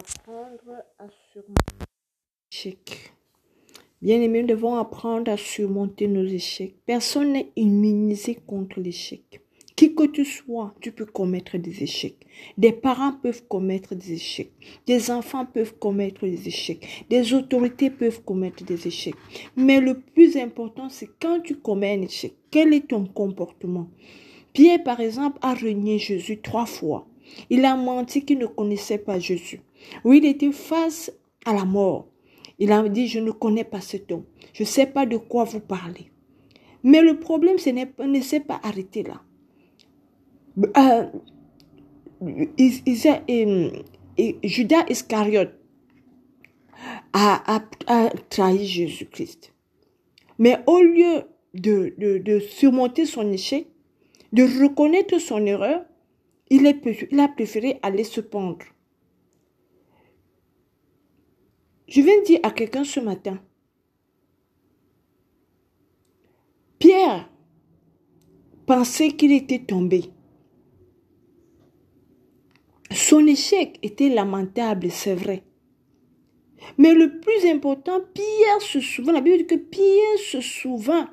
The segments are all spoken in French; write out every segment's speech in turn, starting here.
apprendre à surmonter nos échecs. Bien aimé, nous devons apprendre à surmonter nos échecs. Personne n'est immunisé contre l'échec. Qui que tu sois, tu peux commettre des échecs. Des parents peuvent commettre des échecs. Des enfants peuvent commettre des échecs. Des autorités peuvent commettre des échecs. Mais le plus important, c'est quand tu commets un échec, quel est ton comportement? Pierre, par exemple, a renié Jésus trois fois. Il a menti qu'il ne connaissait pas Jésus. Oui, il était face à la mort. Il a dit, je ne connais pas cet homme. Je ne sais pas de quoi vous parlez. Mais le problème, ce ne s'est pas arrêté là. Euh, Judas Iscariote a, trahi Jésus-Christ. Mais au lieu de, surmonter son échec, de reconnaître son erreur, il a préféré aller se pendre. Je viens dire à quelqu'un ce matin, Pierre pensait qu'il était tombé. Son échec était lamentable, c'est vrai. Mais le plus important, Pierre se souvient, la Bible dit que Pierre se souvint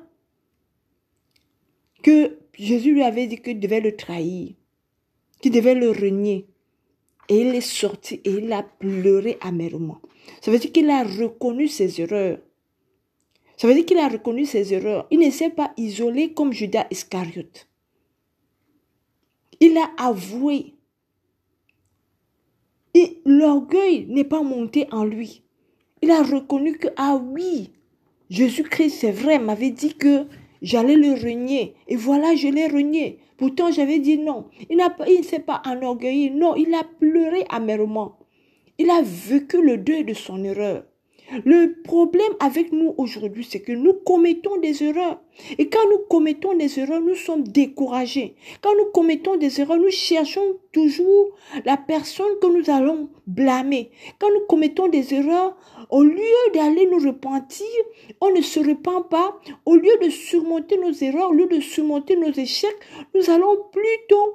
que Jésus lui avait dit qu'il devait le trahir, qu'il devait le renier. Et il est sorti et il a pleuré amèrement. Ça veut dire qu'il a reconnu ses erreurs. Ça veut dire qu'il a reconnu ses erreurs. Il ne s'est pas isolé comme Judas Iscariote. Il a avoué. Et l'orgueil n'est pas monté en lui. Il a reconnu que, ah oui, Jésus-Christ, c'est vrai, m'avait dit que j'allais le renier. Et voilà, je l'ai renié. Pourtant, j'avais dit non. Il ne s'est pas enorgueilli. Non, il a pleuré amèrement. Il a vécu le deuil de son erreur. Le problème avec nous aujourd'hui, c'est que nous commettons des erreurs. Et quand nous commettons des erreurs, nous sommes découragés. Quand nous commettons des erreurs, nous cherchons toujours la personne que nous allons blâmer. Quand nous commettons des erreurs, au lieu d'aller nous repentir, on ne se repent pas. Au lieu de surmonter nos erreurs, au lieu de surmonter nos échecs, nous allons plutôt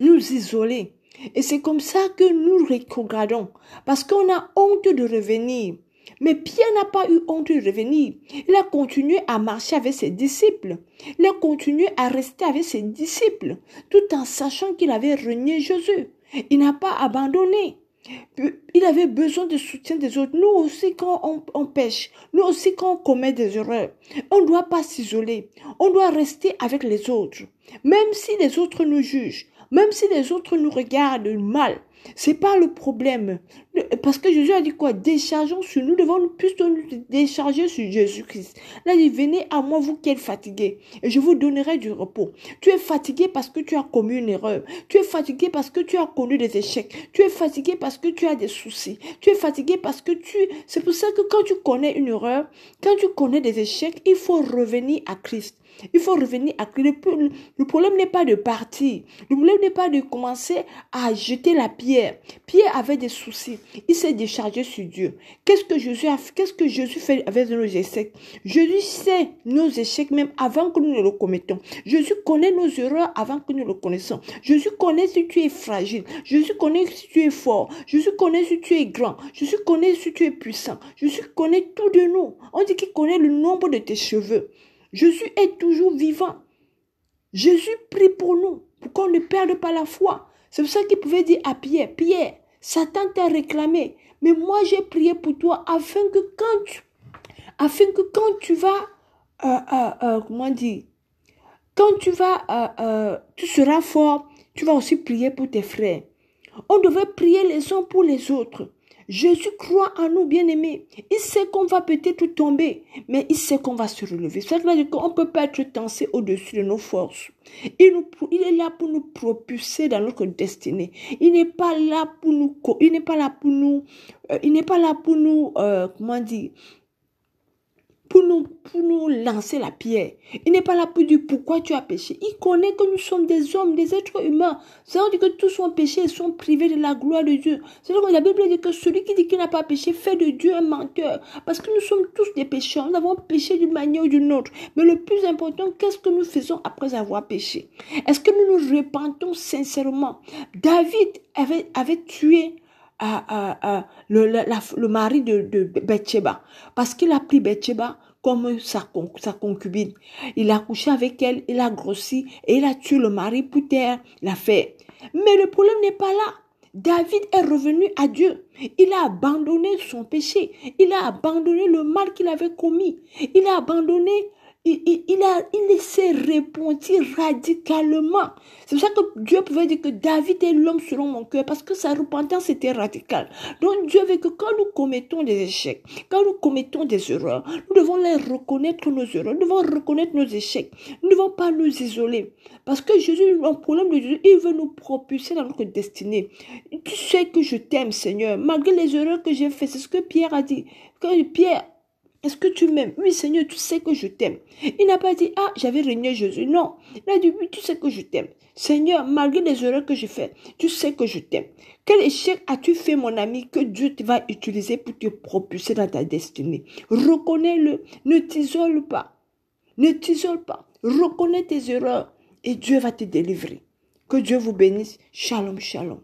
nous isoler. Et c'est comme ça que nous rétrogradons, parce qu'on a honte de revenir. Mais Pierre n'a pas eu honte de revenir. Il a continué à marcher avec ses disciples. Il a continué à rester avec ses disciples, tout en sachant qu'il avait renié Jésus. Il n'a pas abandonné. Il avait besoin de soutien des autres. Nous aussi, quand on, on, pêche, nous aussi, quand on commet des erreurs, on ne doit pas s'isoler. On doit rester avec les autres. Même si les autres nous jugent, même si les autres nous regardent mal, c'est pas le problème. Parce que Jésus a dit quoi? Déchargeons sur nous, devons plutôt nous décharger sur Jésus-Christ. Là, il dit, venez à moi, vous qui êtes fatigués, et je vous donnerai du repos. Tu es fatigué parce que tu as commis une erreur. Tu es fatigué parce que tu as connu des échecs. Tu es fatigué parce que tu as des soucis. Tu es fatigué parce que tu... C'est pour ça que quand tu connais une erreur, quand tu connais des échecs, il faut revenir à Christ. Il faut revenir à. Le problème n'est pas de partir. Le problème n'est pas de commencer à jeter la pierre. Pierre avait des soucis. Il s'est déchargé sur Dieu. Qu'est-ce que Jésus a fait? Avec nos échecs? Jésus sait nos échecs même avant que nous ne le commettons. Jésus connaît nos erreurs avant que nous le connaissons. Jésus connaît si tu es fragile. Jésus connaît si tu es fort. Jésus connaît si tu es grand. Jésus connaît si tu es puissant. Jésus connaît tout de nous. On dit qu'il connaît le nombre de tes cheveux. Jésus est toujours vivant. Jésus prie pour nous, pour qu'on ne perde pas la foi. C'est pour ça qu'il pouvait dire à Pierre, Pierre, Satan t'a réclamé, mais moi j'ai prié pour toi afin que quand tu, afin que quand tu vas, euh, euh, euh, comment dire, quand tu vas, tu seras fort, tu vas aussi prier pour tes frères. On devait prier les uns pour les autres. Jésus croit en nous, bien-aimés. Il sait qu'on va peut-être tomber, mais il sait qu'on va se relever. C'est vrai qu'on ne peut pas être tensé au-dessus de nos forces. Il, est là pour nous propulser dans notre destinée. Il n'est pas là pour nous, il n'est pas là pour nous, euh, il n'est pas là pour nous, euh, comment dire, pour nous, pour nous lancer la pierre. Il n'est pas là pour dire pourquoi tu as péché. Il connaît que nous sommes des hommes, des êtres humains. C'est dire que tous sont péchés et sont privés de la gloire de Dieu. C'est que la Bible dit que celui qui dit qu'il n'a pas péché fait de Dieu un menteur. Parce que nous sommes tous des pécheurs. Nous avons péché d'une manière ou d'une autre. Mais le plus important, qu'est-ce que nous faisons après avoir péché? Est-ce que nous nous repentons sincèrement? David avait tué le, le, mari de, de parce qu'il a pris Bathsheba comme sa, sa concubine. Il a couché avec elle, il a grossi et il a tué le mari pour terre l'affaire. Mais le problème n'est pas là. David est revenu à Dieu. Il a abandonné son péché. Il a abandonné le mal qu'il avait commis. Il a abandonné il, il s'est répondu radicalement. C'est pour ça que Dieu pouvait dire que David est l'homme selon mon cœur, parce que sa repentance était radicale. Donc Dieu veut que quand nous commettons des échecs, quand nous commettons des erreurs, nous devons les reconnaître nos erreurs, nous devons reconnaître nos échecs. Nous ne devons pas nous isoler. Parce que Jésus, un problème de Jésus, il veut nous propulser dans notre destinée. Tu sais que je t'aime, Seigneur, malgré les erreurs que j'ai faites. C'est ce que Pierre a dit. Quand Pierre est-ce que tu m'aimes? Oui, Seigneur, tu sais que je t'aime. Il n'a pas dit, ah, j'avais régné Jésus. Non. Il a dit, oui, tu sais que je t'aime. Seigneur, malgré les erreurs que j'ai faites, tu sais que je t'aime. Quel échec as-tu fait, mon ami, que Dieu va utiliser pour te propulser dans ta destinée? Reconnais-le. Ne t'isole pas. Ne t'isole pas. Reconnais tes erreurs et Dieu va te délivrer. Que Dieu vous bénisse. Shalom, shalom.